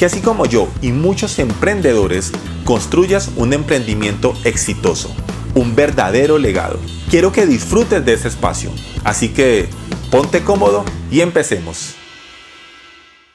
que así como yo y muchos emprendedores construyas un emprendimiento exitoso, un verdadero legado. Quiero que disfrutes de ese espacio, así que ponte cómodo y empecemos.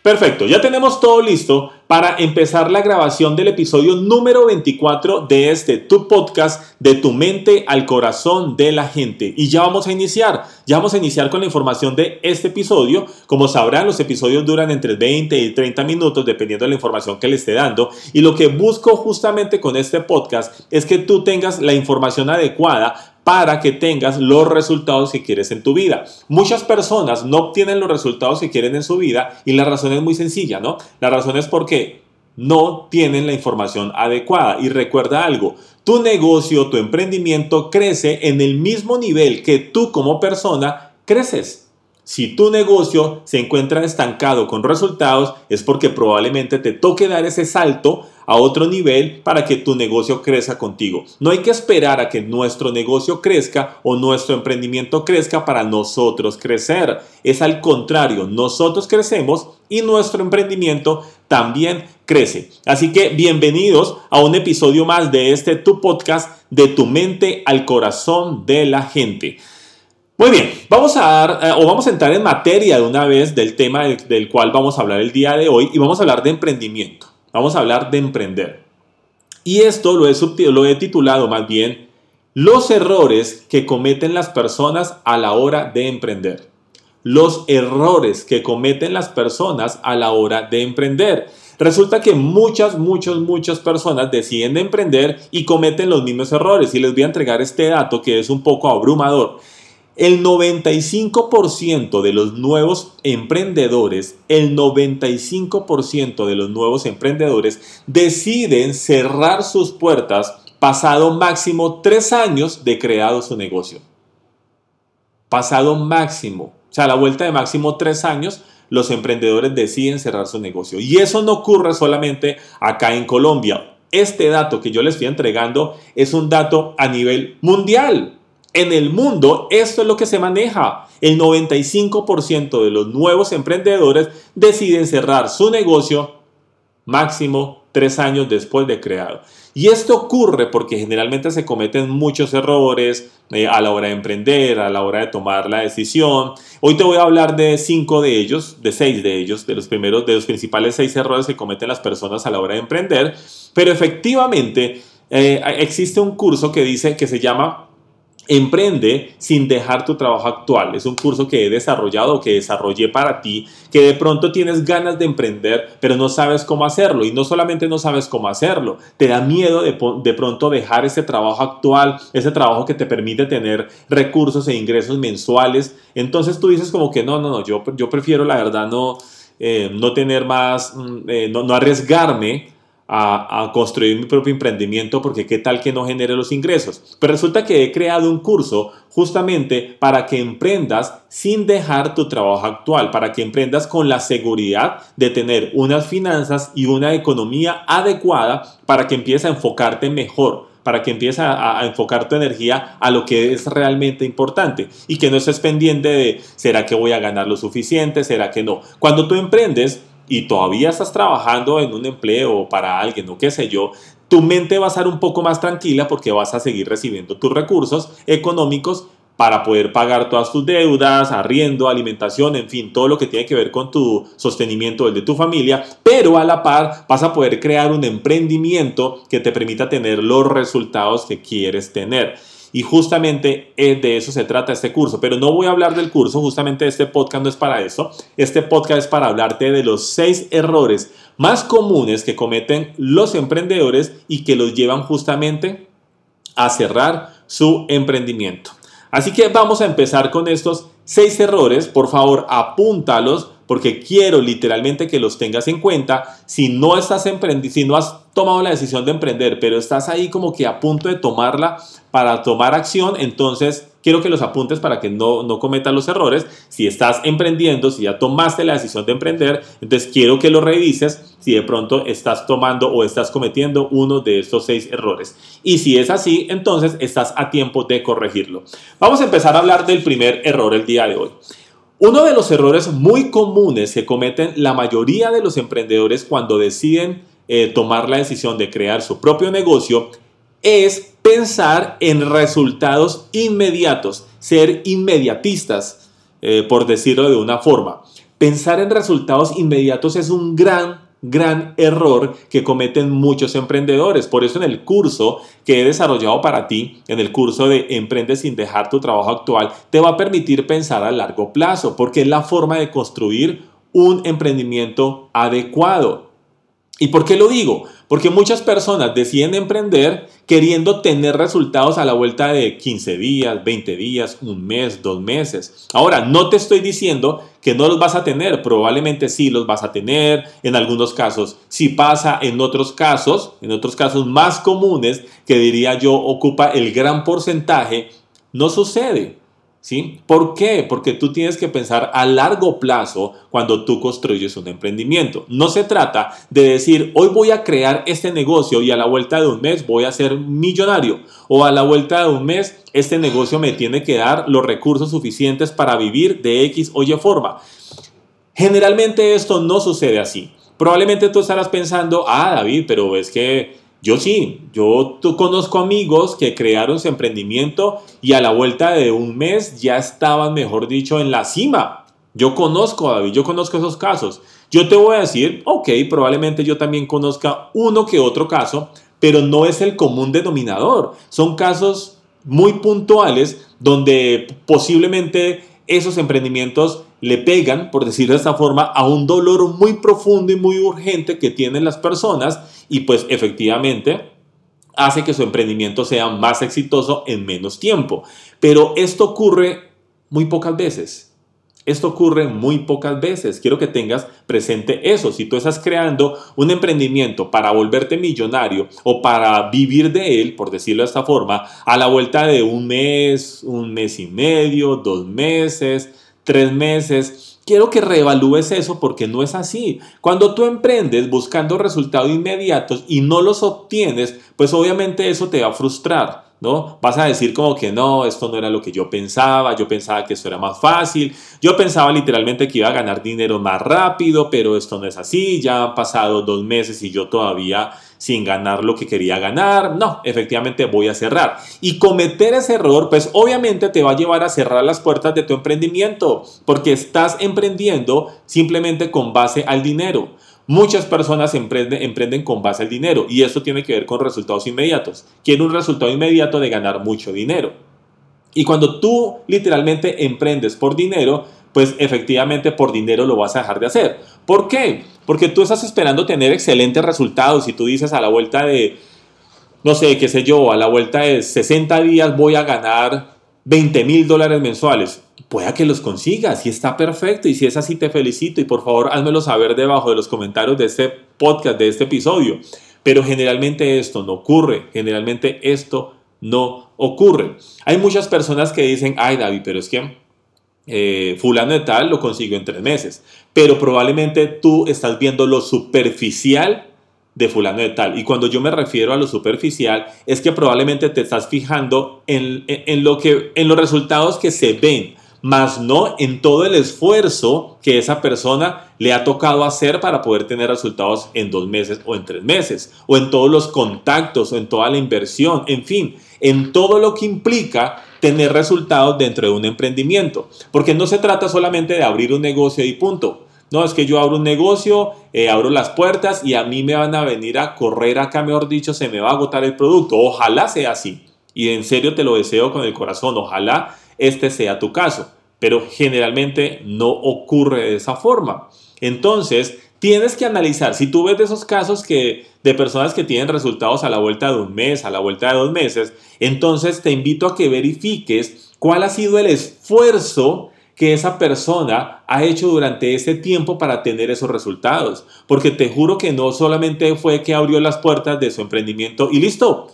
Perfecto, ya tenemos todo listo para empezar la grabación del episodio número 24 de este tu podcast de tu mente al corazón de la gente. Y ya vamos a iniciar, ya vamos a iniciar con la información de este episodio. Como sabrán, los episodios duran entre 20 y 30 minutos dependiendo de la información que le esté dando. Y lo que busco justamente con este podcast es que tú tengas la información adecuada para que tengas los resultados que quieres en tu vida. Muchas personas no obtienen los resultados que quieren en su vida y la razón es muy sencilla, ¿no? La razón es porque no tienen la información adecuada. Y recuerda algo, tu negocio, tu emprendimiento crece en el mismo nivel que tú como persona creces. Si tu negocio se encuentra estancado con resultados, es porque probablemente te toque dar ese salto a otro nivel para que tu negocio crezca contigo. No hay que esperar a que nuestro negocio crezca o nuestro emprendimiento crezca para nosotros crecer. Es al contrario, nosotros crecemos y nuestro emprendimiento también crece. Así que bienvenidos a un episodio más de este tu podcast de tu mente al corazón de la gente. Muy bien, vamos a dar eh, o vamos a entrar en materia de una vez del tema del, cual vamos a hablar el día de hoy y vamos a hablar de emprendimiento. Vamos a hablar de emprender. Y esto lo he, titulado más bien los errores que cometen las personas a la hora de emprender. Los errores que cometen las personas a la hora de emprender. Resulta que muchas, muchas, muchas personas deciden emprender y cometen los mismos errores. Y les voy a entregar este dato que es un poco abrumador. El 95% de los nuevos emprendedores, el 95% de los nuevos emprendedores deciden cerrar sus puertas pasado máximo tres años de creado su negocio. Pasado máximo, o sea, a la vuelta de máximo tres años, los emprendedores deciden cerrar su negocio. Y eso no ocurre solamente acá en Colombia. Este dato que yo les estoy entregando es un dato a nivel mundial. En el mundo esto es lo que se maneja. El 95% de los nuevos emprendedores deciden cerrar su negocio máximo tres años después de creado. Y esto ocurre porque generalmente se cometen muchos errores eh, a la hora de emprender, a la hora de tomar la decisión. Hoy te voy a hablar de cinco de ellos, de seis de ellos, de los primeros, de los principales seis errores que cometen las personas a la hora de emprender. Pero efectivamente eh, existe un curso que dice que se llama Emprende sin dejar tu trabajo actual. Es un curso que he desarrollado, que desarrollé para ti, que de pronto tienes ganas de emprender, pero no sabes cómo hacerlo. Y no solamente no sabes cómo hacerlo, te da miedo de, de pronto dejar ese trabajo actual, ese trabajo que te permite tener recursos e ingresos mensuales. Entonces tú dices como que no, no, no, yo, yo prefiero la verdad no, eh, no tener más, mm, eh, no, no arriesgarme a, construir mi propio emprendimiento porque qué tal que no genere los ingresos. Pero resulta que he creado un curso justamente para que emprendas sin dejar tu trabajo actual, para que emprendas con la seguridad de tener unas finanzas y una economía adecuada para que empieces a enfocarte mejor para que empieces a, a, enfocar tu energía a lo que es realmente importante y que no estés pendiente de, ¿será que voy a ganar lo suficiente? ¿Será que no? Cuando tú emprendes, y todavía estás trabajando en un empleo para alguien o qué sé yo, tu mente va a estar un poco más tranquila porque vas a seguir recibiendo tus recursos económicos para poder pagar todas tus deudas, arriendo, alimentación, en fin, todo lo que tiene que ver con tu sostenimiento, el de tu familia, pero a la par vas a poder crear un emprendimiento que te permita tener los resultados que quieres tener. Y justamente eh, de eso se trata este curso. Pero no voy a hablar del curso, justamente este podcast no es para eso. Este podcast es para hablarte de los seis errores más comunes que cometen los emprendedores y que los llevan justamente a cerrar su emprendimiento. Así que vamos a empezar con estos seis errores. Por favor, apúntalos porque quiero literalmente que los tengas en cuenta. Si no estás emprendiendo, si no has tomado la decisión de emprender, pero estás ahí como que a punto de tomarla para tomar acción, entonces quiero que los apuntes para que no, no cometas los errores. Si estás emprendiendo, si ya tomaste la decisión de emprender, entonces quiero que lo revises si de pronto estás tomando o estás cometiendo uno de estos seis errores. Y si es así, entonces estás a tiempo de corregirlo. Vamos a empezar a hablar del primer error el día de hoy. Uno de los errores muy comunes que cometen la mayoría de los emprendedores cuando deciden eh, tomar la decisión de crear su propio negocio es pensar en resultados inmediatos, ser inmediatistas, eh, por decirlo de una forma. Pensar en resultados inmediatos es un gran gran error que cometen muchos emprendedores. Por eso en el curso que he desarrollado para ti, en el curso de Emprende sin dejar tu trabajo actual, te va a permitir pensar a largo plazo, porque es la forma de construir un emprendimiento adecuado. ¿Y por qué lo digo? Porque muchas personas deciden emprender queriendo tener resultados a la vuelta de 15 días, 20 días, un mes, dos meses. Ahora, no te estoy diciendo que no los vas a tener, probablemente sí los vas a tener, en algunos casos sí pasa, en otros casos, en otros casos más comunes, que diría yo ocupa el gran porcentaje, no sucede. ¿Sí? ¿Por qué? Porque tú tienes que pensar a largo plazo cuando tú construyes un emprendimiento. No se trata de decir, hoy voy a crear este negocio y a la vuelta de un mes voy a ser millonario. O a la vuelta de un mes, este negocio me tiene que dar los recursos suficientes para vivir de X o Y forma. Generalmente esto no sucede así. Probablemente tú estarás pensando, ah, David, pero es que yo sí, yo conozco amigos que crearon su emprendimiento y a la vuelta de un mes ya estaban, mejor dicho, en la cima. Yo conozco, David, yo conozco esos casos. Yo te voy a decir, ok, probablemente yo también conozca uno que otro caso, pero no es el común denominador. Son casos muy puntuales donde posiblemente esos emprendimientos le pegan, por decirlo de esta forma, a un dolor muy profundo y muy urgente que tienen las personas y pues efectivamente hace que su emprendimiento sea más exitoso en menos tiempo. Pero esto ocurre muy pocas veces. Esto ocurre muy pocas veces. Quiero que tengas presente eso. Si tú estás creando un emprendimiento para volverte millonario o para vivir de él, por decirlo de esta forma, a la vuelta de un mes, un mes y medio, dos meses, tres meses, quiero que reevalúes eso porque no es así. Cuando tú emprendes buscando resultados inmediatos y no los obtienes, pues obviamente eso te va a frustrar. ¿no? Vas a decir como que no, esto no era lo que yo pensaba, yo pensaba que esto era más fácil, yo pensaba literalmente que iba a ganar dinero más rápido, pero esto no es así, ya han pasado dos meses y yo todavía sin ganar lo que quería ganar, no, efectivamente voy a cerrar. Y cometer ese error, pues obviamente te va a llevar a cerrar las puertas de tu emprendimiento, porque estás emprendiendo simplemente con base al dinero. Muchas personas emprenden, emprenden con base al dinero y esto tiene que ver con resultados inmediatos. Quiere un resultado inmediato de ganar mucho dinero. Y cuando tú literalmente emprendes por dinero, pues efectivamente por dinero lo vas a dejar de hacer. ¿Por qué? Porque tú estás esperando tener excelentes resultados y tú dices a la vuelta de, no sé, qué sé yo, a la vuelta de 60 días voy a ganar 20 mil dólares mensuales pueda que los consigas y está perfecto. Y si es así, te felicito. Y por favor, házmelo saber debajo de los comentarios de este podcast, de este episodio. Pero generalmente esto no ocurre. Generalmente esto no ocurre. Hay muchas personas que dicen, ay David, pero es que eh, fulano de tal lo consigo en tres meses. Pero probablemente tú estás viendo lo superficial de fulano de tal. Y cuando yo me refiero a lo superficial, es que probablemente te estás fijando en, en, lo que, en los resultados que se ven más no en todo el esfuerzo que esa persona le ha tocado hacer para poder tener resultados en dos meses o en tres meses, o en todos los contactos, o en toda la inversión, en fin, en todo lo que implica tener resultados dentro de un emprendimiento. Porque no se trata solamente de abrir un negocio y punto. No, es que yo abro un negocio, eh, abro las puertas y a mí me van a venir a correr acá, mejor dicho, se me va a agotar el producto. Ojalá sea así. Y en serio te lo deseo con el corazón. Ojalá este sea tu caso pero generalmente no ocurre de esa forma. Entonces, tienes que analizar, si tú ves de esos casos que, de personas que tienen resultados a la vuelta de un mes, a la vuelta de dos meses, entonces te invito a que verifiques cuál ha sido el esfuerzo que esa persona ha hecho durante ese tiempo para tener esos resultados. Porque te juro que no solamente fue que abrió las puertas de su emprendimiento y listo.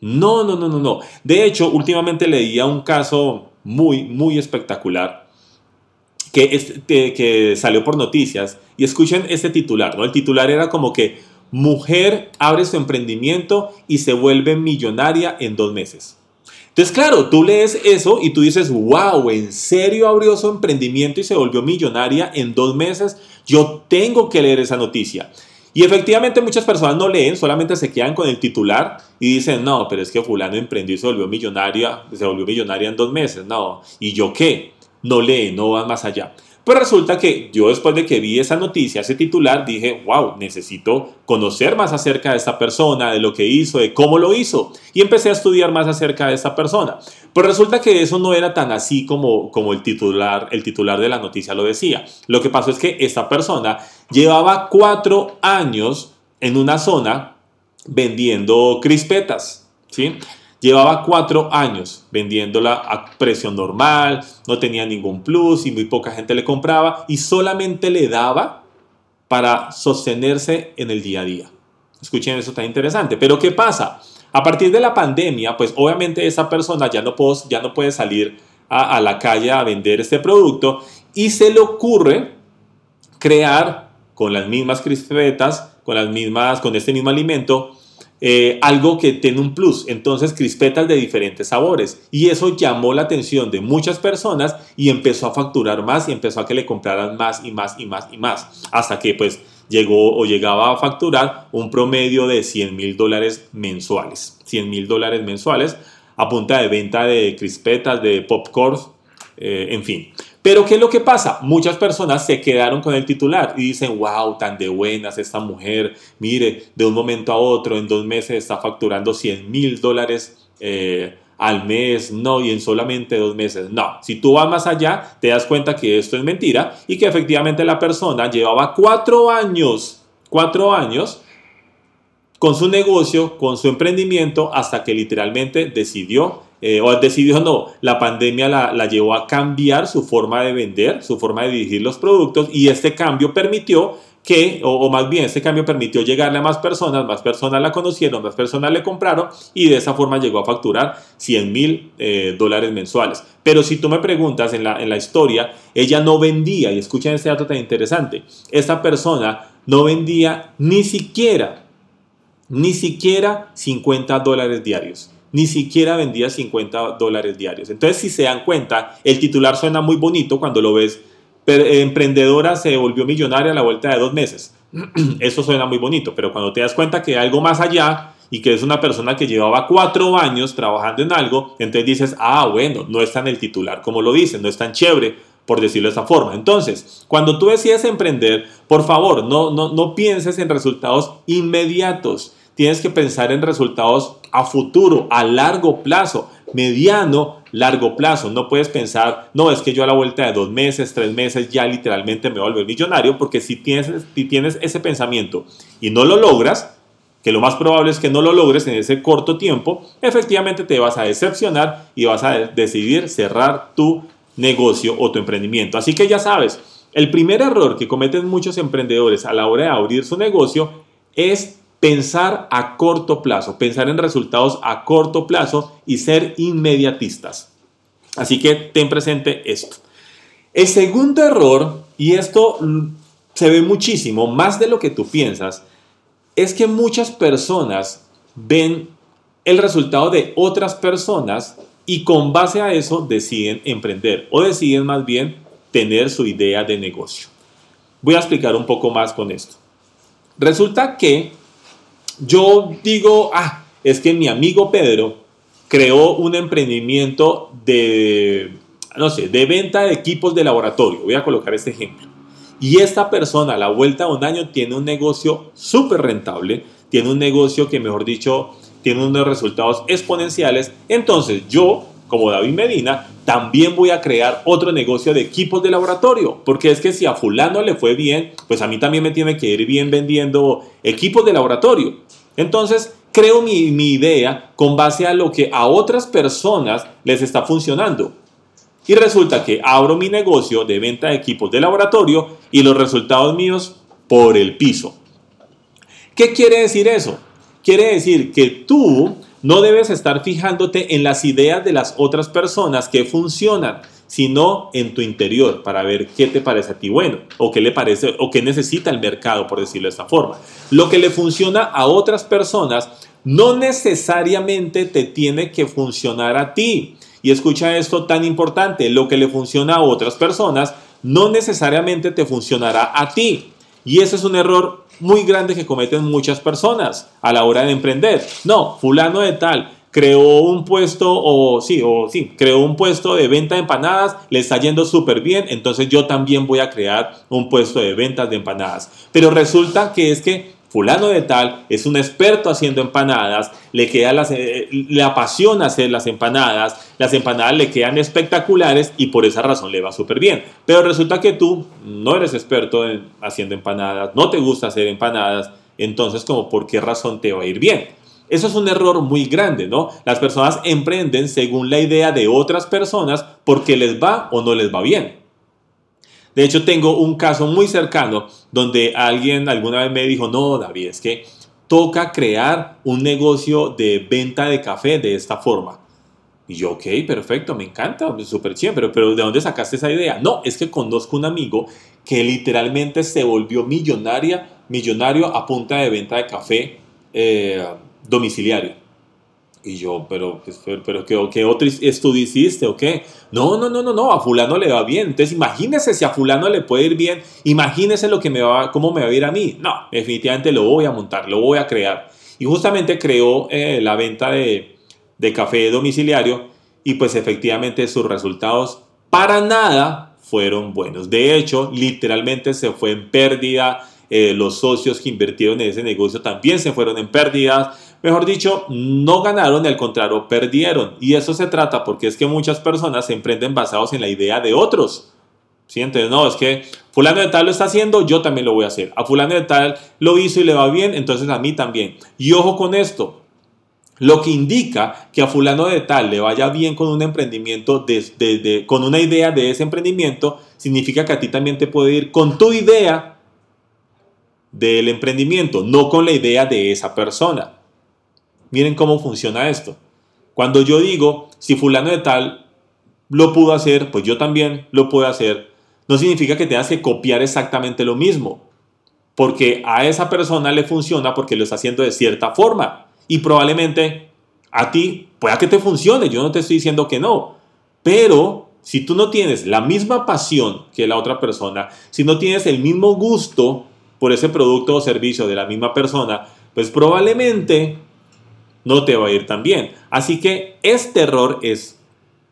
No, no, no, no, no. De hecho, últimamente leía un caso muy, muy espectacular que, salió por noticias y escuchen este titular, ¿no? El titular era como que mujer abre su emprendimiento y se vuelve millonaria en dos meses. Entonces, claro, tú lees eso y tú dices, wow, ¿en serio abrió su emprendimiento y se volvió millonaria en dos meses? Yo tengo que leer esa noticia. Y efectivamente muchas personas no leen, solamente se quedan con el titular y dicen, no, pero es que fulano emprendió y se volvió millonaria, se volvió millonaria en dos meses. No, ¿y yo qué? No lee, no va más allá. Pues resulta que yo después de que vi esa noticia, ese titular, dije, wow, necesito conocer más acerca de esta persona, de lo que hizo, de cómo lo hizo. Y empecé a estudiar más acerca de esta persona. Pues resulta que eso no era tan así como, como el, titular, el titular de la noticia lo decía. Lo que pasó es que esta persona llevaba cuatro años en una zona vendiendo crispetas. ¿sí? Llevaba cuatro años vendiéndola a precio normal, no tenía ningún plus y muy poca gente le compraba y solamente le daba para sostenerse en el día a día. Escuchen, eso está interesante. Pero ¿qué pasa? A partir de la pandemia, pues obviamente esa persona ya no, puedo, ya no puede salir a, a la calle a vender este producto y se le ocurre crear con las mismas crispetas, con las mismas, con este mismo alimento, eh, algo que tiene un plus. Entonces, crispetas de diferentes sabores. Y eso llamó la atención de muchas personas y empezó a facturar más y empezó a que le compraran más y más y más y más. Hasta que pues llegó o llegaba a facturar un promedio de 100 mil dólares mensuales. 100 mil dólares mensuales a punta de venta de crispetas, de popcorn, eh, en fin. Pero ¿qué es lo que pasa? Muchas personas se quedaron con el titular y dicen, wow, tan de buenas esta mujer, mire, de un momento a otro, en dos meses está facturando 100 mil dólares eh, al mes, no, y en solamente dos meses, no. Si tú vas más allá, te das cuenta que esto es mentira y que efectivamente la persona llevaba cuatro años, cuatro años con su negocio, con su emprendimiento, hasta que literalmente decidió eh, o decidió no, la pandemia la, llevó a cambiar su forma de vender, su forma de dirigir los productos y este cambio permitió que, o, más bien, este cambio permitió llegarle a más personas, más personas la conocieron, más personas le compraron y de esa forma llegó a facturar 100 mil eh, dólares mensuales. Pero si tú me preguntas en la, en la historia, ella no vendía, y escuchen este dato tan interesante, esta persona no vendía ni siquiera, ni siquiera 50 dólares diarios ni siquiera vendía 50 dólares diarios. Entonces, si se dan cuenta, el titular suena muy bonito cuando lo ves. emprendedora se volvió millonaria a la vuelta de dos meses. Eso suena muy bonito, pero cuando te das cuenta que hay algo más allá y que es una persona que llevaba cuatro años trabajando en algo, entonces dices, ah, bueno, no está en el titular como lo dicen, no es tan chévere, por decirlo de esa forma. Entonces, cuando tú decides emprender, por favor, no, no, no pienses en resultados inmediatos. Tienes que pensar en resultados a futuro, a largo plazo, mediano, largo plazo. No puedes pensar, no, es que yo a la vuelta de dos meses, tres meses ya literalmente me vuelvo millonario, porque si tienes, si tienes ese pensamiento y no lo logras, que lo más probable es que no lo logres en ese corto tiempo, efectivamente te vas a decepcionar y vas a decidir cerrar tu negocio o tu emprendimiento. Así que ya sabes, el primer error que cometen muchos emprendedores a la hora de abrir su negocio es pensar a corto plazo, pensar en resultados a corto plazo y ser inmediatistas. Así que ten presente esto. El segundo error, y esto se ve muchísimo, más de lo que tú piensas, es que muchas personas ven el resultado de otras personas y con base a eso deciden emprender o deciden más bien tener su idea de negocio. Voy a explicar un poco más con esto. Resulta que yo digo, ah, es que mi amigo Pedro creó un emprendimiento de, no sé, de venta de equipos de laboratorio. Voy a colocar este ejemplo. Y esta persona a la vuelta de un año tiene un negocio súper rentable, tiene un negocio que, mejor dicho, tiene unos resultados exponenciales. Entonces yo, como David Medina, también voy a crear otro negocio de equipos de laboratorio, porque es que si a fulano le fue bien, pues a mí también me tiene que ir bien vendiendo equipos de laboratorio. Entonces, creo mi, idea con base a lo que a otras personas les está funcionando. Y resulta que abro mi negocio de venta de equipos de laboratorio y los resultados míos por el piso. ¿Qué quiere decir eso? Quiere decir que tú no debes estar fijándote en las ideas de las otras personas que funcionan, sino en tu interior para ver qué te parece a ti bueno o qué le parece o qué necesita el mercado, por decirlo de esta forma. Lo que le funciona a otras personas no necesariamente te tiene que funcionar a ti. Y escucha esto tan importante, lo que le funciona a otras personas no necesariamente te funcionará a ti. Y ese es un error muy grande que cometen muchas personas a la hora de emprender. No, fulano de tal creó un puesto o sí, o sí, creó un puesto de venta de empanadas, le está yendo súper bien, entonces yo también voy a crear un puesto de ventas de empanadas. Pero resulta que es que fulano de tal es un experto haciendo empanadas, le, queda las, eh, le apasiona hacer las empanadas, las empanadas le quedan espectaculares y por esa razón le va súper bien. Pero resulta que tú no eres experto en haciendo empanadas, no te gusta hacer empanadas, entonces como por qué razón te va a ir bien. Eso es un error muy grande, ¿no? Las personas emprenden según la idea de otras personas porque les va o no les va bien. De hecho, tengo un caso muy cercano donde alguien alguna vez me dijo, no, David, es que toca crear un negocio de venta de café de esta forma. Y yo, ok, perfecto, me encanta, súper chévere, pero, ¿de dónde sacaste esa idea? No, es que conozco un amigo que literalmente se volvió millonaria, millonario a punta de venta de café eh, domiciliario. Y yo, pero, pues, pero, ¿qué, ¿qué, otro estudio hiciste o qué? No, no, no, no, no, a fulano le va bien. Entonces imagínese si a fulano le puede ir bien, imagínese lo que me va, cómo me va a ir a mí. No, definitivamente lo voy a montar, lo voy a crear. Y justamente creó eh, la venta de, de café domiciliario y pues efectivamente sus resultados para nada fueron buenos. De hecho, literalmente se fue en pérdida. Eh, los socios que invirtieron en ese negocio también se fueron en pérdidas Mejor dicho, no ganaron, al contrario, perdieron. Y eso se trata porque es que muchas personas se emprenden basados en la idea de otros. ¿Sí? No, es que fulano de tal lo está haciendo, yo también lo voy a hacer. A fulano de tal lo hizo y le va bien, entonces a mí también. Y ojo con esto, lo que indica que a fulano de tal le vaya bien con un emprendimiento, con una idea de ese emprendimiento, significa que a ti también te puede ir con tu idea del emprendimiento, no con la idea de esa persona. Miren cómo funciona esto. Cuando yo digo, si fulano de tal lo pudo hacer, pues yo también lo puedo hacer, no significa que tengas que copiar exactamente lo mismo. Porque a esa persona le funciona porque lo está haciendo de cierta forma. Y probablemente a ti pueda que te funcione, yo no te estoy diciendo que no. Pero si tú no tienes la misma pasión que la otra persona, si no tienes el mismo gusto por ese producto o servicio de la misma persona, pues probablemente no te va a ir tan bien. Así que este error es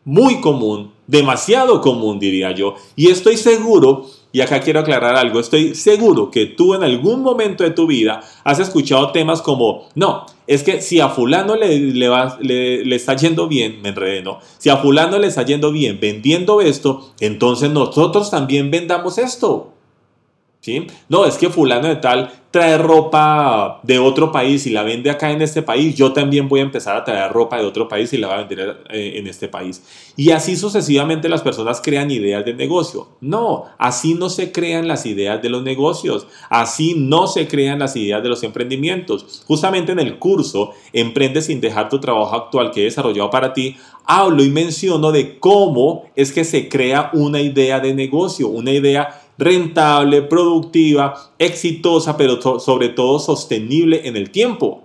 muy común, demasiado común diría yo, y estoy seguro, y acá quiero aclarar algo, estoy seguro que tú en algún momento de tu vida has escuchado temas como, no, es que si a fulano le, le, está yendo bien, me enredé, ¿no? Si a fulano le está yendo bien vendiendo esto, entonces nosotros también vendamos esto. No, es que fulano de tal trae ropa de otro país y la vende acá en este país, yo también voy a empezar a traer ropa de otro país y la voy a vender eh, en este país. Y así sucesivamente las personas crean ideas de negocio. No, así no se crean las ideas de los negocios, así no se crean las ideas de los emprendimientos. Justamente en el curso Emprende sin dejar tu trabajo actual que he desarrollado para ti, hablo y menciono de cómo es que se crea una idea de negocio, una idea rentable, productiva, exitosa, pero sobre todo sostenible en el tiempo.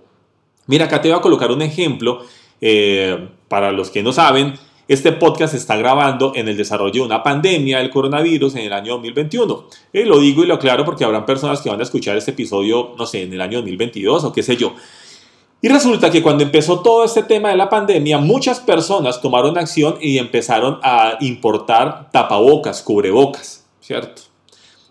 Mira, acá te voy a colocar un ejemplo. Eh, para los que no saben, este podcast se está grabando en el desarrollo de una pandemia del coronavirus en el año 2021. Y lo digo y lo aclaro porque habrán personas que van a escuchar este episodio, no sé, en el año 2022 o qué sé yo. Y resulta que cuando empezó todo este tema de la pandemia, muchas personas tomaron acción y empezaron a importar tapabocas, cubrebocas, ¿cierto?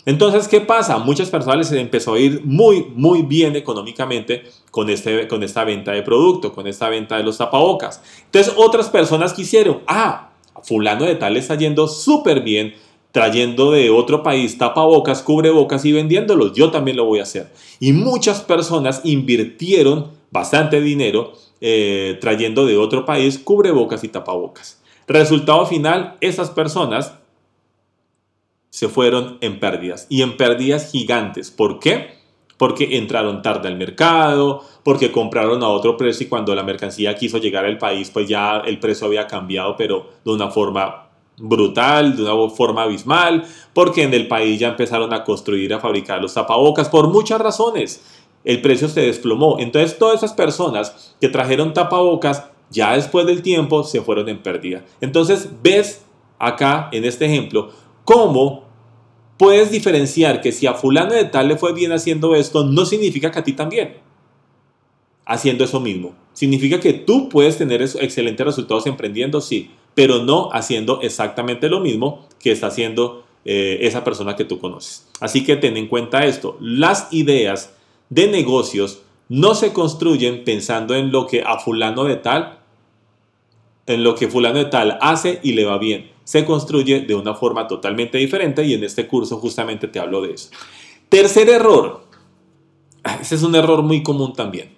Entonces, ¿qué pasa? Muchas personas les empezó a ir muy, muy bien económicamente con, este, con esta venta de producto, con esta venta de los tapabocas. Entonces, otras personas quisieron, ah, fulano de tal está yendo súper bien trayendo de otro país tapabocas, cubrebocas y vendiéndolos. Yo también lo voy a hacer. Y muchas personas invirtieron bastante dinero eh, trayendo de otro país cubrebocas y tapabocas. Resultado final, esas personas se fueron en pérdidas y en pérdidas gigantes. ¿Por qué? Porque entraron tarde al mercado, porque compraron a otro precio y cuando la mercancía quiso llegar al país, pues ya el precio había cambiado, pero de una forma brutal, de una forma abismal, porque en el país ya empezaron a construir, a fabricar los tapabocas por muchas razones. El precio se desplomó. Entonces todas esas personas que trajeron tapabocas ya después del tiempo se fueron en pérdida. Entonces ves acá en este ejemplo cómo puedes diferenciar que si a fulano de tal le fue bien haciendo esto, no significa que a ti también haciendo eso mismo. Significa que tú puedes tener excelentes resultados emprendiendo, sí, pero no haciendo exactamente lo mismo que está haciendo eh, esa persona que tú conoces. Así que ten en cuenta esto, las ideas de negocios no se construyen pensando en lo que a fulano de tal, en lo que fulano de tal hace y le va bien. Se construye de una forma totalmente diferente y en este curso justamente te hablo de eso. Tercer error. Ah, ese es un error muy común también.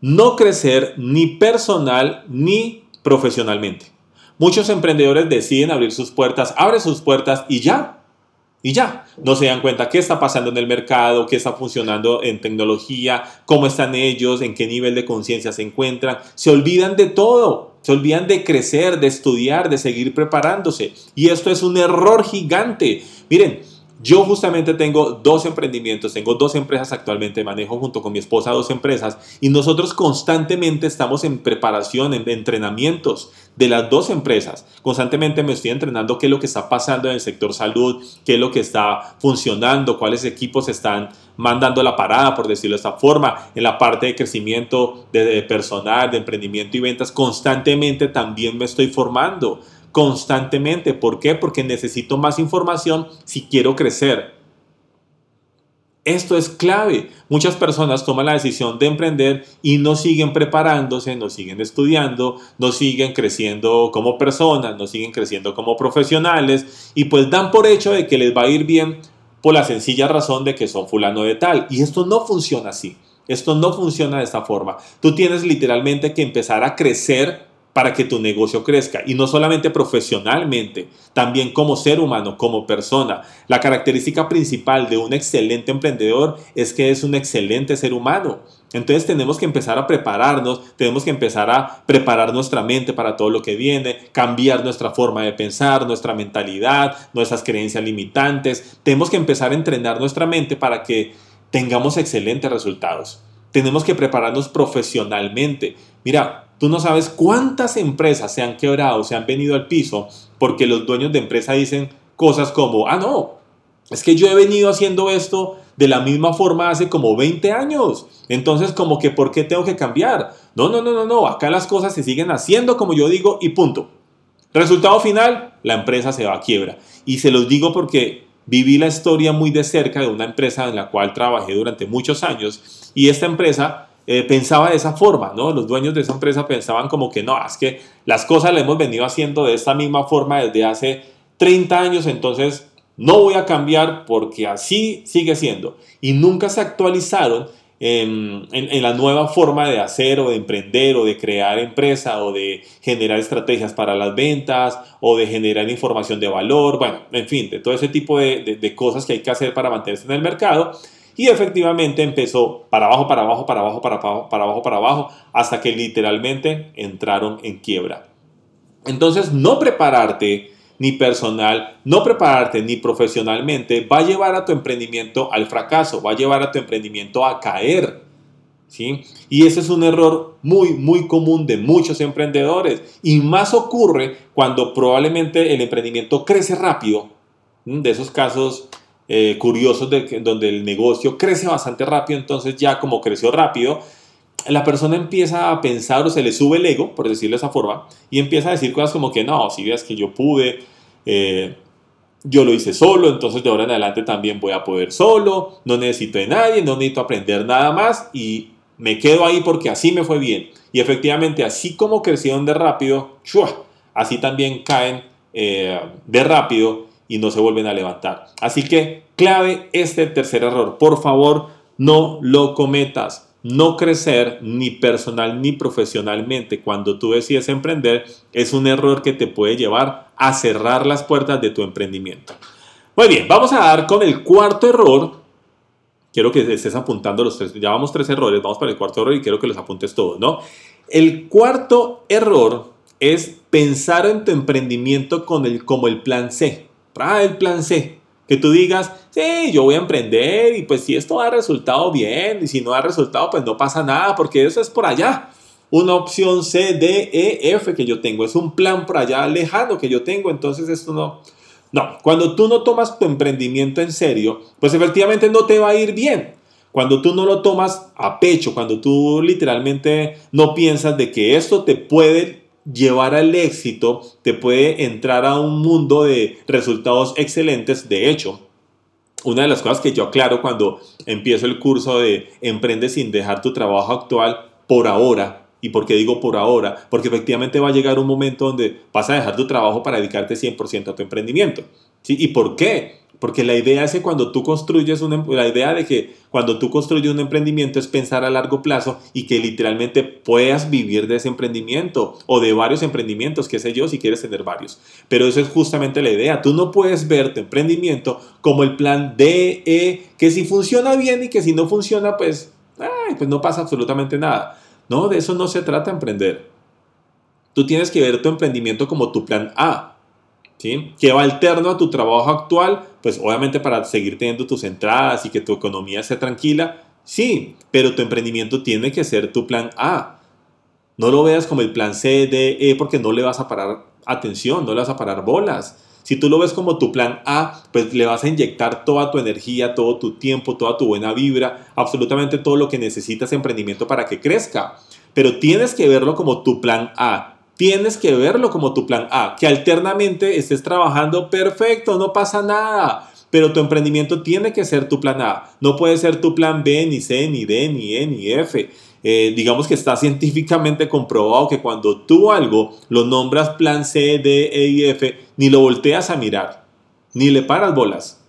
No crecer ni personal ni profesionalmente. Muchos emprendedores deciden abrir sus puertas, abre sus puertas y ya, y ya. No se dan cuenta qué está pasando en el mercado, qué está funcionando en tecnología, cómo están ellos, en qué nivel de conciencia se encuentran. Se olvidan de todo. Se olvidan de crecer, de estudiar, de seguir preparándose. Y esto es un error gigante. Miren, yo justamente tengo dos emprendimientos, tengo dos empresas actualmente, manejo junto con mi esposa dos empresas y nosotros constantemente estamos en preparación, en entrenamientos de las dos empresas. Constantemente me estoy entrenando qué es lo que está pasando en el sector salud, qué es lo que está funcionando, cuáles equipos están mandando la parada, por decirlo de esta forma, en la parte de crecimiento de personal, de emprendimiento y ventas. Constantemente también me estoy formando constantemente. ¿Por qué? Porque necesito más información si quiero crecer. Esto es clave. Muchas personas toman la decisión de emprender y no siguen preparándose, no siguen estudiando, no siguen creciendo como personas, no siguen creciendo como profesionales y pues dan por hecho de que les va a ir bien por la sencilla razón de que son fulano de tal. Y esto no funciona así. Esto no funciona de esta forma. Tú tienes literalmente que empezar a crecer para que tu negocio crezca. Y no solamente profesionalmente, también como ser humano, como persona. La característica principal de un excelente emprendedor es que es un excelente ser humano. Entonces tenemos que empezar a prepararnos, tenemos que empezar a preparar nuestra mente para todo lo que viene, cambiar nuestra forma de pensar, nuestra mentalidad, nuestras creencias limitantes. Tenemos que empezar a entrenar nuestra mente para que tengamos excelentes resultados. Tenemos que prepararnos profesionalmente. Mira, Tú no sabes cuántas empresas se han quebrado, se han venido al piso porque los dueños de empresa dicen cosas como, ah, no, es que yo he venido haciendo esto de la misma forma hace como 20 años. Entonces, como que, ¿por qué tengo que cambiar? No, no, no, no, no, acá las cosas se siguen haciendo como yo digo y punto. Resultado final, la empresa se va a quiebra. Y se los digo porque viví la historia muy de cerca de una empresa en la cual trabajé durante muchos años y esta empresa eh, pensaba de esa forma, ¿no? Los dueños de esa empresa pensaban como que no, es que las cosas las hemos venido haciendo de esta misma forma desde hace 30 años, entonces no voy a cambiar porque así sigue siendo. Y nunca se actualizaron en, la nueva forma de hacer o de emprender o de crear empresa o de generar estrategias para las ventas o de generar información de valor, bueno, en fin, de todo ese tipo de cosas que hay que hacer para mantenerse en el mercado. Y efectivamente empezó para abajo, para abajo, para abajo, para abajo, para abajo, para abajo, hasta que literalmente entraron en quiebra. Entonces, no prepararte ni personal, no prepararte ni profesionalmente va a llevar a tu emprendimiento al fracaso, va a llevar a tu emprendimiento a caer. ¿sí? Y ese es un error muy, muy común de muchos emprendedores. Y más ocurre cuando probablemente el emprendimiento crece rápido. De esos casos eh, curiosos de que, donde el negocio crece bastante rápido, entonces ya como creció rápido, la persona empieza a pensar o se le sube el ego, por decirlo de esa forma, y empieza a decir cosas como que no, si veas que yo pude, eh, yo lo hice solo, entonces de ahora en adelante también voy a poder solo, no necesito de nadie, no necesito aprender nada más y me quedo ahí porque así me fue bien. Y efectivamente, así como crecieron de rápido, así también caen eh, de rápido y no se vuelven a levantar. Así que clave este tercer error. Por favor, no lo cometas. no crecer ni personal ni profesionalmente cuando tú decides emprender es un error que te puede llevar a cerrar las puertas de tu emprendimiento. Muy bien, vamos a dar con el cuarto error. Quiero que estés apuntando los tres, ya vamos tres errores, vamos para el cuarto error y quiero que los apuntes todos, ¿no? El cuarto error es pensar en tu emprendimiento con como el plan C. Ah, el plan C. Que tú digas, sí, yo voy a emprender y pues si esto da resultado bien y si no da resultado pues no pasa nada porque eso es por allá. Una opción C, D, E, F que yo tengo. Es un plan por allá lejano que yo tengo. Entonces esto no... No, cuando tú no tomas tu emprendimiento en serio, pues efectivamente no te va a ir bien. Cuando tú no lo tomas a pecho, cuando tú literalmente no piensas de que esto te puede llevar al éxito, te puede entrar a un mundo de resultados excelentes. De hecho, una de las cosas que yo aclaro cuando empiezo el curso de Emprende sin dejar tu trabajo actual por ahora, ¿Y por qué digo por ahora? Porque efectivamente va a llegar un momento donde vas a dejar tu trabajo para dedicarte 100% a tu emprendimiento. ¿sí? ¿Y por qué? Porque la idea es que cuando tú construyes un, em, la idea de que cuando tú construyes un emprendimiento es pensar a largo plazo y que literalmente puedas vivir de ese emprendimiento o de varios emprendimientos, qué sé yo, si quieres tener varios. Pero eso es justamente la idea. Tú no puedes ver tu emprendimiento como el plan D, E, que si funciona bien y que si no funciona, pues, pues no pasa absolutamente nada. No, de eso no se trata emprender. Tú tienes que ver tu emprendimiento como tu plan A que va alterno a tu trabajo actual, pues obviamente para seguir teniendo tus entradas y que tu economía sea tranquila, sí, pero tu emprendimiento tiene que ser tu plan A. No lo veas como el plan C, D, E, porque no le vas a parar atención, no le vas a parar bolas. Si tú lo ves como tu plan A, pues le vas a inyectar toda tu energía, todo tu tiempo, toda tu buena vibra, absolutamente todo lo que necesitas emprendimiento para que crezca. Pero tienes que verlo como tu plan A tienes que verlo como tu plan A, que alternamente estés trabajando perfecto, no pasa nada. Pero tu emprendimiento tiene que ser tu plan A. No puede ser tu plan B, ni C, ni D, ni E, ni F. Eh, digamos que está científicamente comprobado que cuando tú algo lo nombras plan C, D, E y F, ni lo volteas a mirar, ni le paras bolas.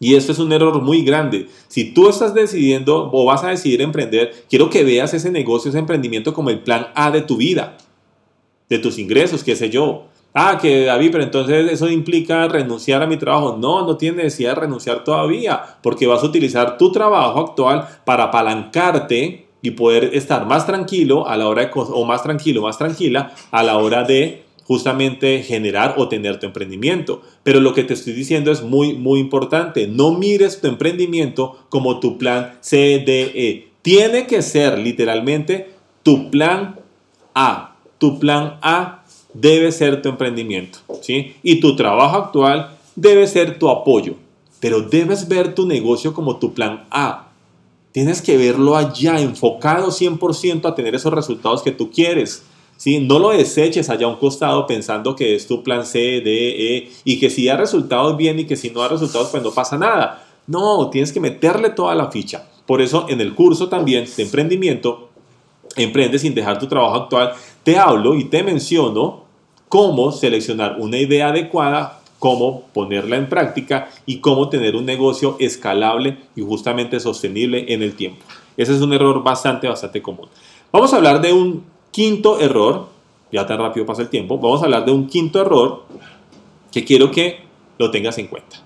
Y esto es un error muy grande. Si tú estás decidiendo o vas a decidir emprender, quiero que veas ese negocio, ese emprendimiento como el plan A de tu vida de tus ingresos, qué sé yo. Ah, que David, pero entonces eso implica renunciar a mi trabajo. No, no tienes necesidad de renunciar todavía, porque vas a utilizar tu trabajo actual para apalancarte y poder estar más tranquilo a la hora de, o más tranquilo, más tranquila a la hora de justamente generar o tener tu emprendimiento. Pero lo que te estoy diciendo es muy, muy importante. No mires tu emprendimiento como tu plan CDE. Tiene que ser literalmente tu plan A tu plan A debe ser tu emprendimiento, ¿sí? Y tu trabajo actual debe ser tu apoyo, pero debes ver tu negocio como tu plan A. Tienes que verlo allá, enfocado 100% a tener esos resultados que tú quieres. ¿sí? No lo deseches allá a un costado pensando que es tu plan C, D, E y que si da resultados bien y que si no da resultados pues no pasa nada. No, tienes que meterle toda la ficha. Por eso en el curso también de emprendimiento Emprende sin dejar tu trabajo actual, te hablo y te menciono cómo seleccionar una idea adecuada, cómo ponerla en práctica y cómo tener un negocio escalable y justamente sostenible en el tiempo. Ese es un error bastante, bastante común. Vamos a hablar de un quinto error, ya tan rápido pasa el tiempo, vamos a hablar de un quinto error que quiero que lo tengas en cuenta.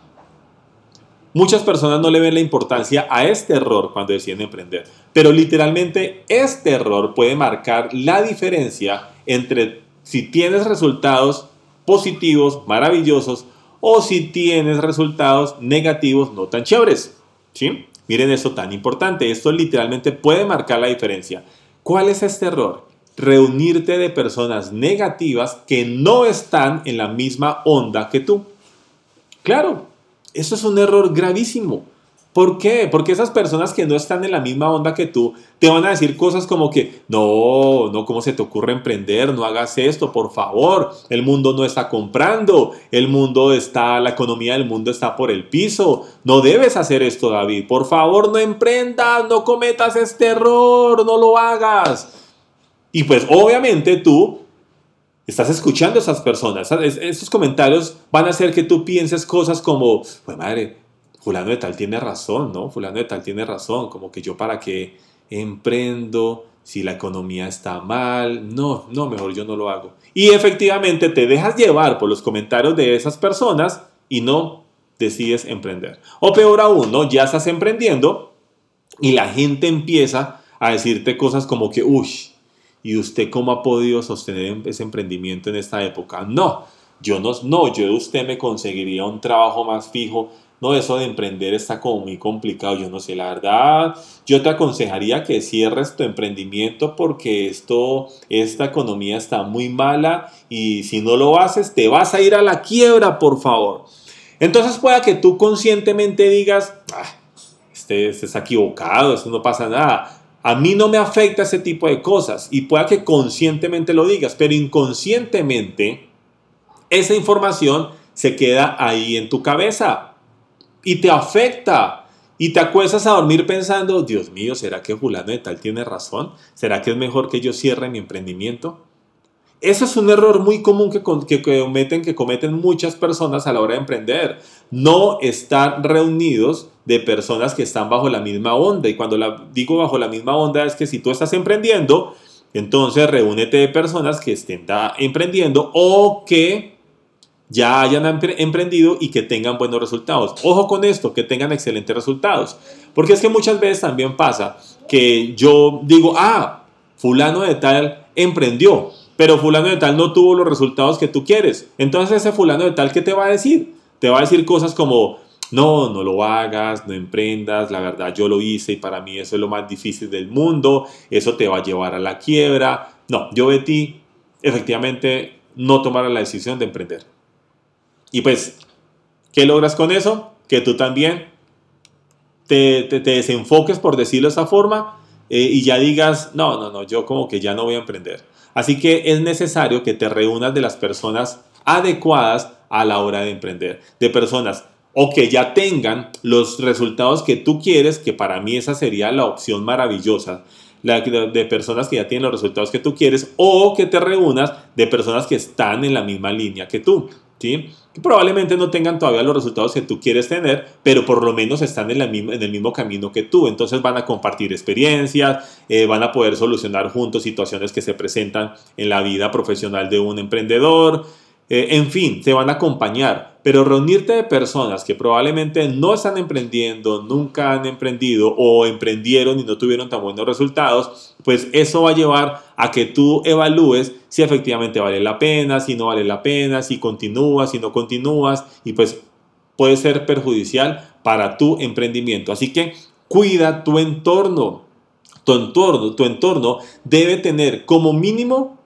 Muchas personas no le ven la importancia a este error cuando deciden emprender, pero literalmente este error puede marcar la diferencia entre si tienes resultados positivos, maravillosos, o si tienes resultados negativos, no tan chéveres. ¿Sí? Miren esto tan importante, esto literalmente puede marcar la diferencia. ¿Cuál es este error? Reunirte de personas negativas que no están en la misma onda que tú. Claro, eso es un error gravísimo. ¿Por qué? Porque esas personas que no están en la misma onda que tú te van a decir cosas como que, no, no, ¿cómo se te ocurre emprender? No hagas esto, por favor. El mundo no está comprando, el mundo está, la economía del mundo está por el piso. No debes hacer esto, David. Por favor, no emprendas, no cometas este error, no lo hagas. Y pues obviamente tú estás escuchando a esas personas. Esos comentarios van a hacer que tú pienses cosas como, pues madre, fulano de tal tiene razón, ¿no? Fulano de tal tiene razón, como que yo para qué emprendo si la economía está mal, no, no, mejor yo no lo hago. Y efectivamente te dejas llevar por los comentarios de esas personas y no decides emprender. O peor aún, ¿no? Ya estás emprendiendo y la gente empieza a decirte cosas como que, uy, ¿y usted cómo ha podido sostener ese emprendimiento en esta época? No, yo no, no, yo de usted me conseguiría un trabajo más fijo. No, eso de emprender está como muy complicado. Yo no sé, la verdad, yo te aconsejaría que cierres tu emprendimiento porque esto, esta economía está muy mala y si no lo haces, te vas a ir a la quiebra, por favor. Entonces pueda que tú conscientemente digas, ah, este, este está equivocado, eso no pasa nada. A mí no me afecta ese tipo de cosas y pueda que conscientemente lo digas, pero inconscientemente esa información se queda ahí en tu cabeza y te afecta. Y te acuestas a dormir pensando, Dios mío, ¿será que fulano de tal tiene razón? ¿Será que es mejor que yo cierre mi emprendimiento? Eso es un error muy común que, que, cometen, que cometen muchas personas a la hora de emprender. No estar reunidos de personas que están bajo la misma onda. Y cuando digo bajo la misma onda es que si tú estás emprendiendo, entonces reúnete de personas que estén emprendiendo o que ya hayan emprendido y que tengan buenos resultados. Ojo con esto, que tengan excelentes resultados. Porque es que muchas veces también pasa que yo digo, ah, fulano de tal emprendió pero fulano de tal no tuvo los resultados que tú quieres. Entonces ese fulano de tal, ¿qué te va a decir? Te va a decir cosas como, no, no lo hagas, no emprendas, la verdad yo lo hice y para mí eso es lo más difícil del mundo, eso te va a llevar a la quiebra. No, yo de ti efectivamente no tomara la decisión de emprender. Y pues, ¿qué logras con eso? Que tú también te, te, desenfoques, por decirlo de esa forma, eh, y ya digas, no, no, no, yo como que ya no voy a emprender. Así que es necesario que te reúnas de las personas adecuadas a la hora de emprender, de personas o que ya tengan los resultados que tú quieres, que para mí esa sería la opción maravillosa, de personas que ya tienen los resultados que tú quieres, o que te reúnas de personas que están en la misma línea que tú. ¿sí? Probablemente no tengan todavía los resultados que tú quieres tener, pero por lo menos están en, en el mismo camino que tú. Entonces van a compartir experiencias, eh, van a poder solucionar juntos situaciones que se presentan en la vida profesional de un emprendedor. Eh, en fin, te van a acompañar, pero reunirte de personas que probablemente no están emprendiendo, nunca han emprendido o emprendieron y no tuvieron tan buenos resultados, pues eso va a llevar a que tú evalúes si efectivamente vale la pena, si no vale la pena, si continúas, si no continúas y pues puede ser perjudicial para tu emprendimiento. Así que cuida tu entorno. Tu entorno, tu entorno debe tener como mínimo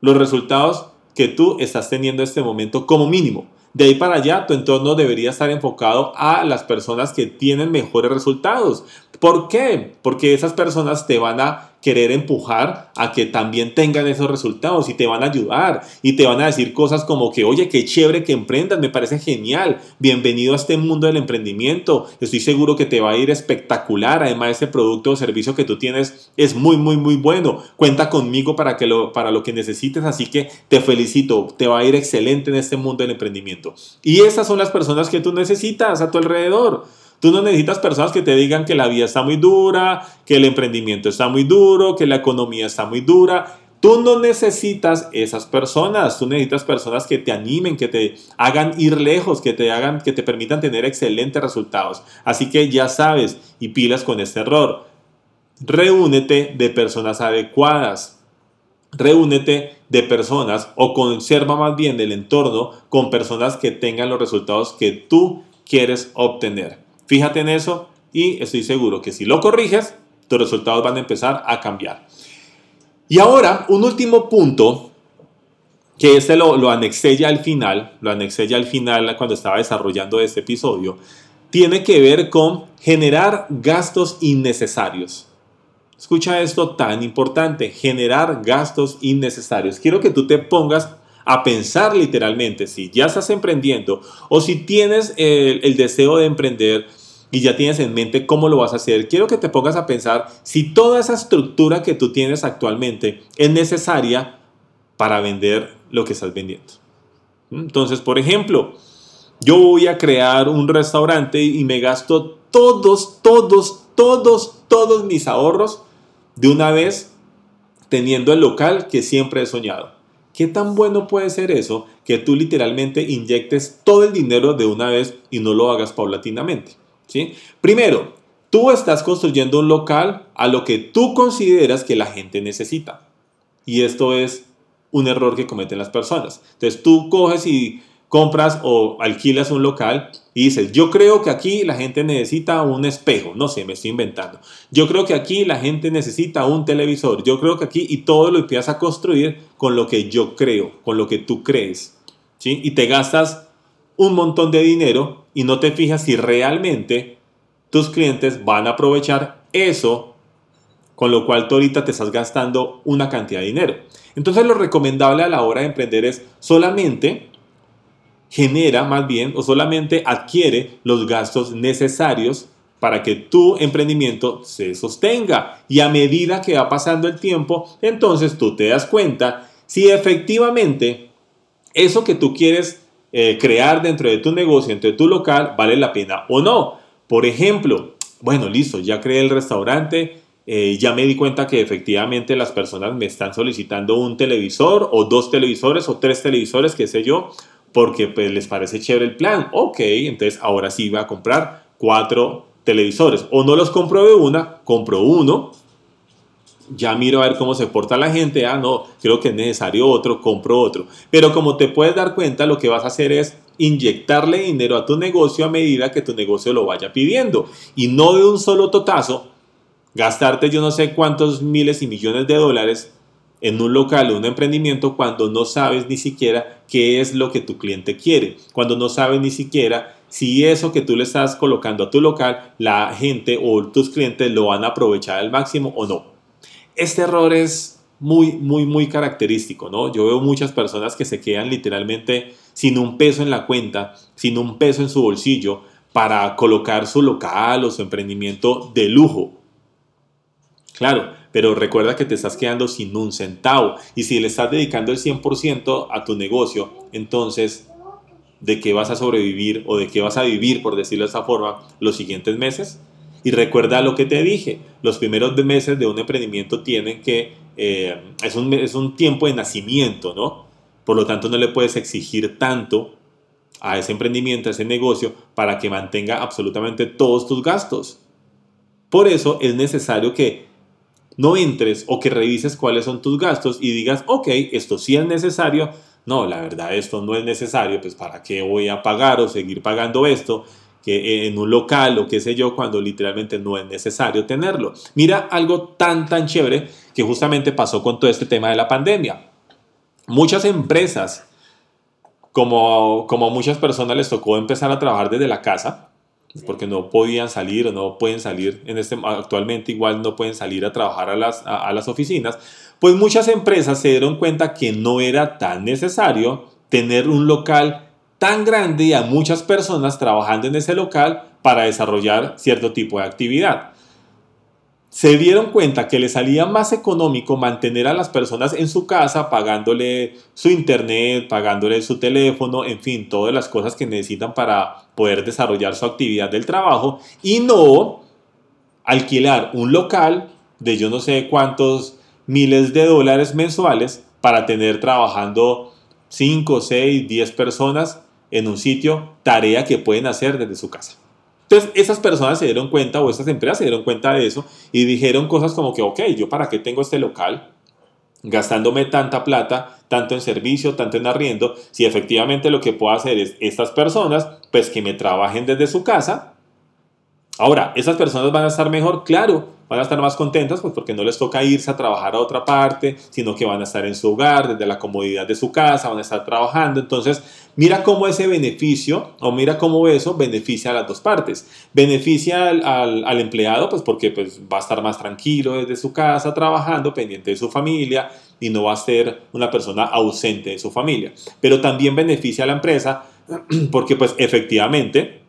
los resultados que tú estás teniendo en este momento como mínimo. De ahí para allá, tu entorno debería estar enfocado a las personas que tienen mejores resultados. ¿Por qué? Porque esas personas te van a querer empujar a que también tengan esos resultados y te van a ayudar y te van a decir cosas como que, oye, qué chévere que emprendas, me parece genial, bienvenido a este mundo del emprendimiento, estoy seguro que te va a ir espectacular, además ese producto o servicio que tú tienes es muy, muy, muy bueno, cuenta conmigo para, que lo, para lo que necesites, así que te felicito, te va a ir excelente en este mundo del emprendimiento. Y esas son las personas que tú necesitas a tu alrededor. Tú no necesitas personas que te digan que la vida está muy dura, que el emprendimiento está muy duro, que la economía está muy dura. Tú no necesitas esas personas, tú necesitas personas que te animen, que te hagan ir lejos, que te hagan, que te permitan tener excelentes resultados. Así que ya sabes y pilas con este error. Reúnete de personas adecuadas. Reúnete de personas o conserva más bien el entorno con personas que tengan los resultados que tú quieres obtener. Fíjate en eso y estoy seguro que si lo corriges, tus resultados van a empezar a cambiar. Y ahora, un último punto, que este lo, lo anexé ya al final, lo anexé ya al final cuando estaba desarrollando este episodio, tiene que ver con generar gastos innecesarios. Escucha esto tan importante, generar gastos innecesarios. Quiero que tú te pongas a pensar literalmente si ya estás emprendiendo o si tienes el, el deseo de emprender y ya tienes en mente cómo lo vas a hacer, quiero que te pongas a pensar si toda esa estructura que tú tienes actualmente es necesaria para vender lo que estás vendiendo. Entonces, por ejemplo, yo voy a crear un restaurante y me gasto todos, todos, todos, todos mis ahorros de una vez teniendo el local que siempre he soñado. ¿Qué tan bueno puede ser eso que tú literalmente inyectes todo el dinero de una vez y no lo hagas paulatinamente? Primero, tú estás construyendo un local a lo que tú consideras que la gente necesita. Y esto es un error que cometen las personas. Entonces tú coges y compras o alquilas un local y dices, yo creo que aquí la gente necesita un espejo, no sé, me estoy inventando. Yo creo que aquí la gente necesita un televisor, yo creo que aquí y todo lo empiezas a construir con lo que yo creo, con lo que tú crees. ¿sí? Y te gastas un montón de dinero y no te fijas si realmente tus clientes van a aprovechar eso, con lo cual tú ahorita te estás gastando una cantidad de dinero. Entonces lo recomendable a la hora de emprender es solamente genera más bien o solamente adquiere los gastos necesarios para que tu emprendimiento se sostenga. Y a medida que va pasando el tiempo, entonces tú te das cuenta si efectivamente eso que tú quieres eh, crear dentro de tu negocio, dentro de tu local, vale la pena o no. Por ejemplo, bueno, listo, ya creé el restaurante, eh, ya me di cuenta que efectivamente las personas me están solicitando un televisor o dos televisores o tres televisores, qué sé yo, porque pues, les parece chévere el plan. Ok, entonces ahora sí voy a comprar cuatro televisores. O no los compro de una, compro uno. Ya miro a ver cómo se porta la gente. Ah, no, creo que es necesario otro, compro otro. Pero como te puedes dar cuenta, lo que vas a hacer es inyectarle dinero a tu negocio a medida que tu negocio lo vaya pidiendo. Y no de un solo totazo, gastarte yo no sé cuántos miles y millones de dólares en un local o un emprendimiento cuando no sabes ni siquiera qué es lo que tu cliente quiere, cuando no sabes ni siquiera si eso que tú le estás colocando a tu local, la gente o tus clientes lo van a aprovechar al máximo o no. Este error es muy, muy, muy característico, ¿no? Yo veo muchas personas que se quedan literalmente sin un peso en la cuenta, sin un peso en su bolsillo para colocar su local o su emprendimiento de lujo. Claro, pero recuerda que te estás quedando sin un centavo y si le estás dedicando el 100% a tu negocio, entonces, ¿de qué vas a sobrevivir o de qué vas a vivir, por decirlo de esa forma, los siguientes meses? Y recuerda lo que te dije, los primeros meses de un emprendimiento tienen que, eh, es, un, es un tiempo de nacimiento, ¿no? Por lo tanto, no le puedes exigir tanto a ese emprendimiento, a ese negocio, para que mantenga absolutamente todos tus gastos. Por eso es necesario que no entres o que revises cuáles son tus gastos y digas, ok, esto sí es necesario. No, la verdad, esto no es necesario, pues para qué voy a pagar o seguir pagando esto que en un local o qué sé yo, cuando literalmente no es necesario tenerlo. Mira algo tan, tan chévere que justamente pasó con todo este tema de la pandemia. Muchas empresas, como, como a muchas personas les tocó empezar a trabajar desde la casa, porque no podían salir o no pueden salir en este actualmente igual no pueden salir a trabajar a las, a, las oficinas, pues muchas empresas se dieron cuenta que no era tan necesario tener un local tan grande y a muchas personas trabajando en ese local para desarrollar cierto tipo de actividad. Se dieron cuenta que les salía más económico mantener a las personas en su casa pagándole su internet, pagándole su teléfono, en fin, todas las cosas que necesitan para poder desarrollar su actividad del trabajo y no alquilar un local de yo no sé cuántos miles de dólares mensuales para tener trabajando 5, 6, 10 personas en un sitio, tarea que pueden hacer desde su casa. Entonces, esas personas se dieron cuenta o esas empresas se dieron cuenta de eso y dijeron cosas como que, ok, yo para qué tengo este local gastándome tanta plata, tanto en servicio, tanto en arriendo, si efectivamente lo que puedo hacer es estas personas, pues que me trabajen desde su casa. Ahora, ¿esas personas van a estar mejor? Claro, van a estar más contentas, pues porque no les toca irse a trabajar a otra parte, sino que van a estar en su hogar, desde la comodidad de su casa, van a estar trabajando. Entonces, mira cómo ese beneficio, o mira cómo eso beneficia a las dos partes. Beneficia al, empleado, pues porque pues, va a estar más tranquilo desde su casa, trabajando, pendiente de su familia, y no va a ser una persona ausente de su familia. Pero también beneficia a la empresa, porque pues efectivamente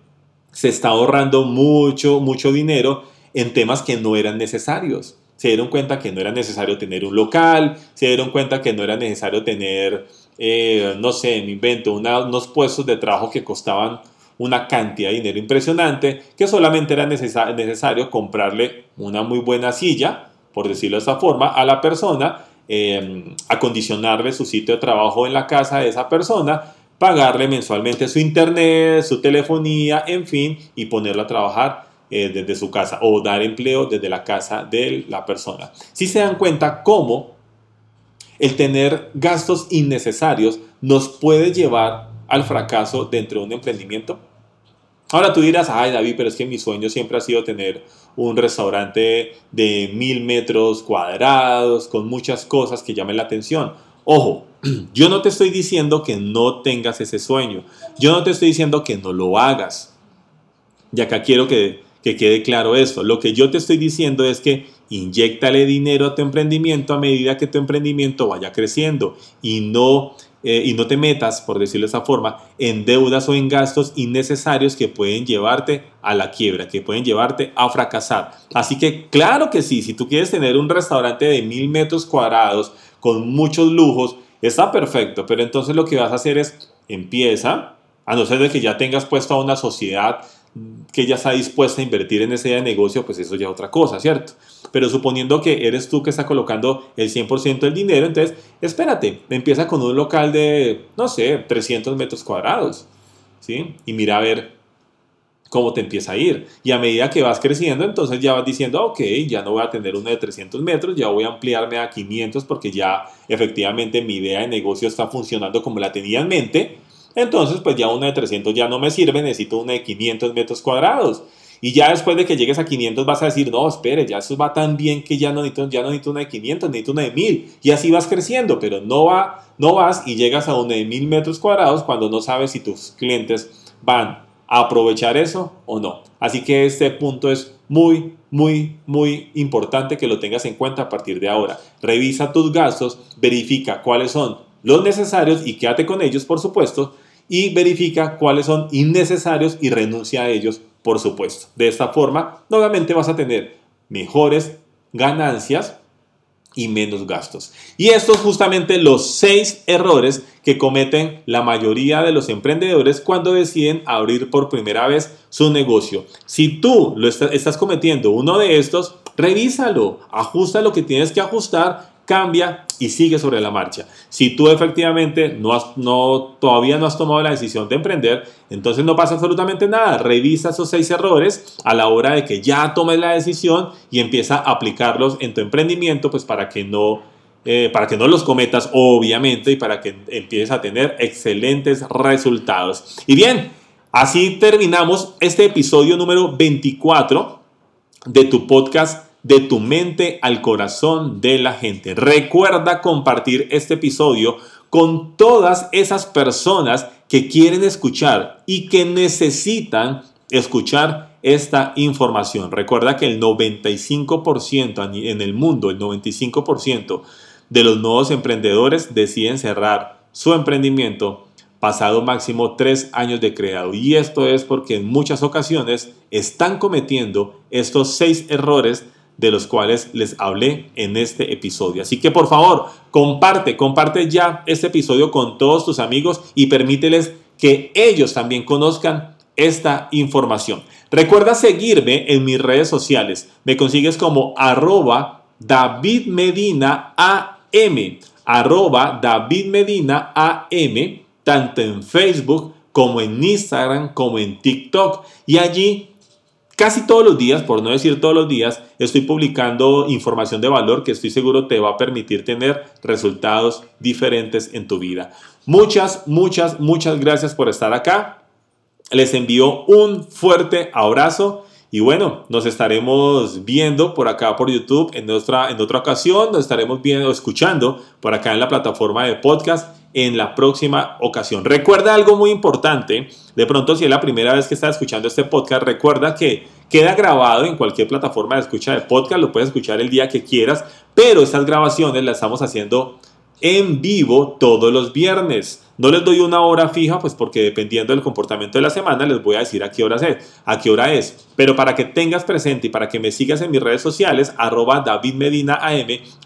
se está ahorrando mucho, mucho dinero en temas que no eran necesarios. Se dieron cuenta que no era necesario tener un local, se dieron cuenta que no era necesario tener eh, no sé, me invento, unos puestos de trabajo que costaban una cantidad de dinero impresionante, que solamente era necesario comprarle una muy buena silla, por decirlo de esta forma, a la persona, eh, acondicionarle su sitio de trabajo en la casa de esa persona, pagarle mensualmente su internet, su telefonía, en fin, y ponerlo a trabajar eh, desde su casa o dar empleo desde la casa de la persona. Si se dan cuenta cómo el tener gastos innecesarios nos puede llevar al fracaso dentro de un emprendimiento. Ahora tú dirás, ay David, pero es que mi sueño siempre ha sido tener un restaurante de mil metros cuadrados, con muchas cosas que llamen la atención. Ojo, yo no te estoy diciendo que no tengas ese sueño. Yo no te estoy diciendo que no lo hagas. Y acá quiero que que quede claro esto. Lo que yo te estoy diciendo es que inyectale dinero a tu emprendimiento a medida que tu emprendimiento vaya creciendo y no, eh, y no te metas, por decirlo de esa forma, en deudas o en gastos innecesarios que pueden llevarte a la quiebra, que pueden llevarte a fracasar. Así que claro que sí, si tú quieres tener un restaurante de mil metros cuadrados con muchos lujos, está perfecto, pero entonces lo que vas a hacer es empieza, a no ser de que ya tengas puesto a una sociedad que ya está dispuesta a invertir en ese negocio, pues eso ya es otra cosa, ¿cierto? Pero suponiendo que eres tú que está colocando el 100% del dinero, entonces espérate, empieza con un local de, no sé, 300 metros cuadrados, ¿sí? Y mira a ver cómo te empieza a ir. Y a medida que vas creciendo, entonces ya vas diciendo, ok, ya no voy a tener uno de 300 metros, ya voy a ampliarme a 500 porque ya efectivamente mi idea de negocio está funcionando como la tenía en mente entonces, pues ya una de 300 ya no me sirve, necesito una de 500 metros cuadrados. Y ya después de que llegues a 500 vas a decir, no, espere, ya eso va tan bien que ya no necesito, ya no necesito una de 500, necesito una de 1000. Y así vas creciendo, pero no, va, no vas y llegas a una de 1000 metros cuadrados cuando no sabes si tus clientes van aprovechar eso o no. Así que este punto es muy, muy, muy importante que lo tengas en cuenta a partir de ahora. Revisa tus gastos, verifica cuáles son los necesarios y quédate con ellos, por supuesto, y verifica cuáles son innecesarios y renuncia a ellos, por supuesto. De esta forma, nuevamente vas a tener mejores ganancias y menos gastos. Y estos justamente los seis errores que cometen la mayoría de los emprendedores cuando deciden abrir por primera vez su negocio. Si tú lo estás cometiendo uno de estos, revísalo, ajusta lo que tienes que ajustar cambia y sigue sobre la marcha. Si tú efectivamente no, has, no todavía no has tomado la decisión de emprender, entonces no pasa absolutamente nada. Revisa esos seis errores a la hora de que ya tomes la decisión y empieza a aplicarlos en tu emprendimiento, pues para que no, eh, para que no los cometas, obviamente, y para que empieces a tener excelentes resultados. Y bien, así terminamos este episodio número 24 de tu podcast de tu mente al corazón de la gente. Recuerda compartir este episodio con todas esas personas que quieren escuchar y que necesitan escuchar esta información. Recuerda que el 95% en el mundo, el 95% de los nuevos emprendedores deciden cerrar su emprendimiento pasado máximo tres años de creado. Y esto es porque en muchas ocasiones están cometiendo estos seis errores de los cuales les hablé en este episodio. Así que por favor, comparte, comparte ya este episodio con todos tus amigos y permíteles que ellos también conozcan esta información. Recuerda seguirme en mis redes sociales. Me consigues como arroba David Medina AM, arroba David Medina AM, tanto en Facebook como en Instagram, como en TikTok. Y allí Casi todos los días, por no decir todos los días, estoy publicando información de valor que estoy seguro te va a permitir tener resultados diferentes en tu vida. Muchas, muchas, muchas gracias por estar acá. Les envío un fuerte abrazo y bueno, nos estaremos viendo por acá por YouTube en otra, en otra ocasión. Nos estaremos viendo, escuchando por acá en la plataforma de podcast en la próxima ocasión. Recuerda algo muy importante. De pronto, si es la primera vez que estás escuchando este podcast, recuerda que queda grabado en cualquier plataforma de escucha de podcast. Lo puedes escuchar el día que quieras, pero estas grabaciones las estamos haciendo en vivo todos los viernes. No les doy una hora fija, pues porque dependiendo del comportamiento de la semana les voy a decir a qué hora es. A qué hora es. Pero para que tengas presente y para que me sigas en mis redes sociales, arroba David Medina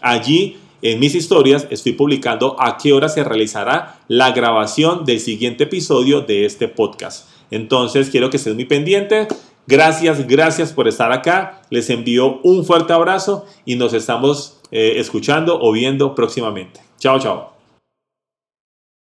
allí en mis historias estoy publicando a qué hora se realizará la grabación del siguiente episodio de este podcast. Entonces quiero que estés muy pendiente. Gracias, gracias por estar acá. Les envío un fuerte abrazo y nos estamos eh, escuchando o viendo próximamente. 交球。